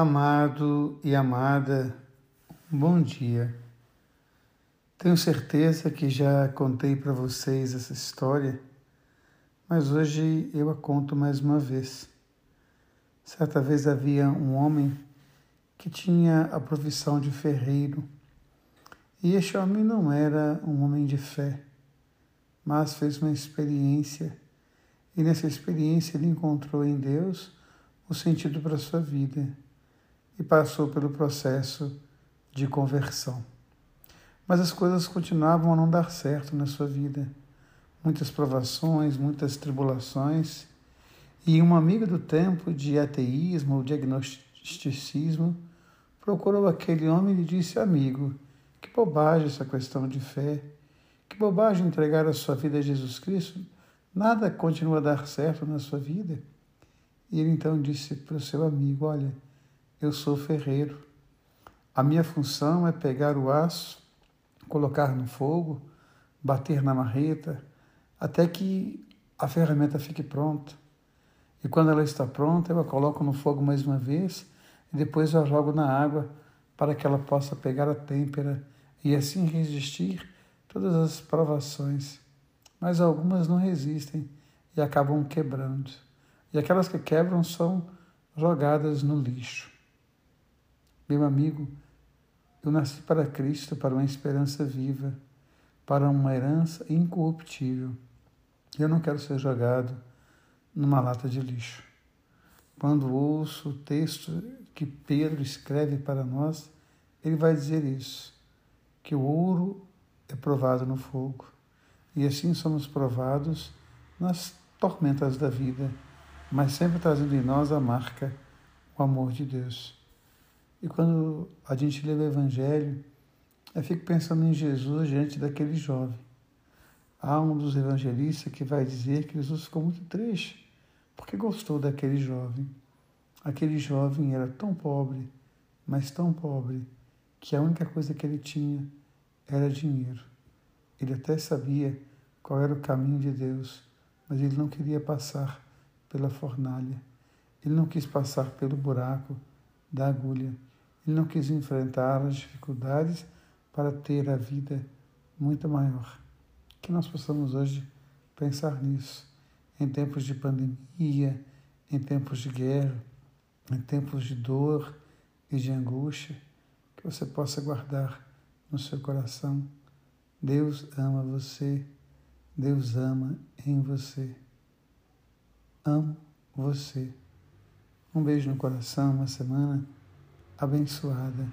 Amado e amada, bom dia. Tenho certeza que já contei para vocês essa história, mas hoje eu a conto mais uma vez. Certa vez havia um homem que tinha a profissão de ferreiro, e este homem não era um homem de fé, mas fez uma experiência, e nessa experiência ele encontrou em Deus o sentido para a sua vida e passou pelo processo de conversão. Mas as coisas continuavam a não dar certo na sua vida. Muitas provações, muitas tribulações. E uma amiga do tempo de ateísmo ou diagnosticismo procurou aquele homem e disse: Amigo, que bobagem essa questão de fé, que bobagem entregar a sua vida a Jesus Cristo. Nada continua a dar certo na sua vida. E ele então disse para o seu amigo: Olha, eu sou ferreiro. A minha função é pegar o aço, colocar no fogo, bater na marreta, até que a ferramenta fique pronta. E quando ela está pronta, eu a coloco no fogo mais uma vez e depois eu a jogo na água para que ela possa pegar a têmpera e assim resistir todas as provações. Mas algumas não resistem e acabam quebrando. E aquelas que quebram são jogadas no lixo. Meu amigo, eu nasci para Cristo, para uma esperança viva, para uma herança incorruptível. Eu não quero ser jogado numa lata de lixo. Quando ouço o texto que Pedro escreve para nós, ele vai dizer isso, que o ouro é provado no fogo. E assim somos provados nas tormentas da vida, mas sempre trazendo em nós a marca, o amor de Deus. E quando a gente lê o Evangelho, eu fico pensando em Jesus diante daquele jovem. Há um dos evangelistas que vai dizer que Jesus ficou muito triste porque gostou daquele jovem. Aquele jovem era tão pobre, mas tão pobre, que a única coisa que ele tinha era dinheiro. Ele até sabia qual era o caminho de Deus, mas ele não queria passar pela fornalha. Ele não quis passar pelo buraco da agulha. Ele não quis enfrentar as dificuldades para ter a vida muito maior. Que nós possamos hoje pensar nisso, em tempos de pandemia, em tempos de guerra, em tempos de dor e de angústia, que você possa guardar no seu coração. Deus ama você, Deus ama em você. Amo você. Um beijo no coração, uma semana abençoada.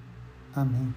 Amém.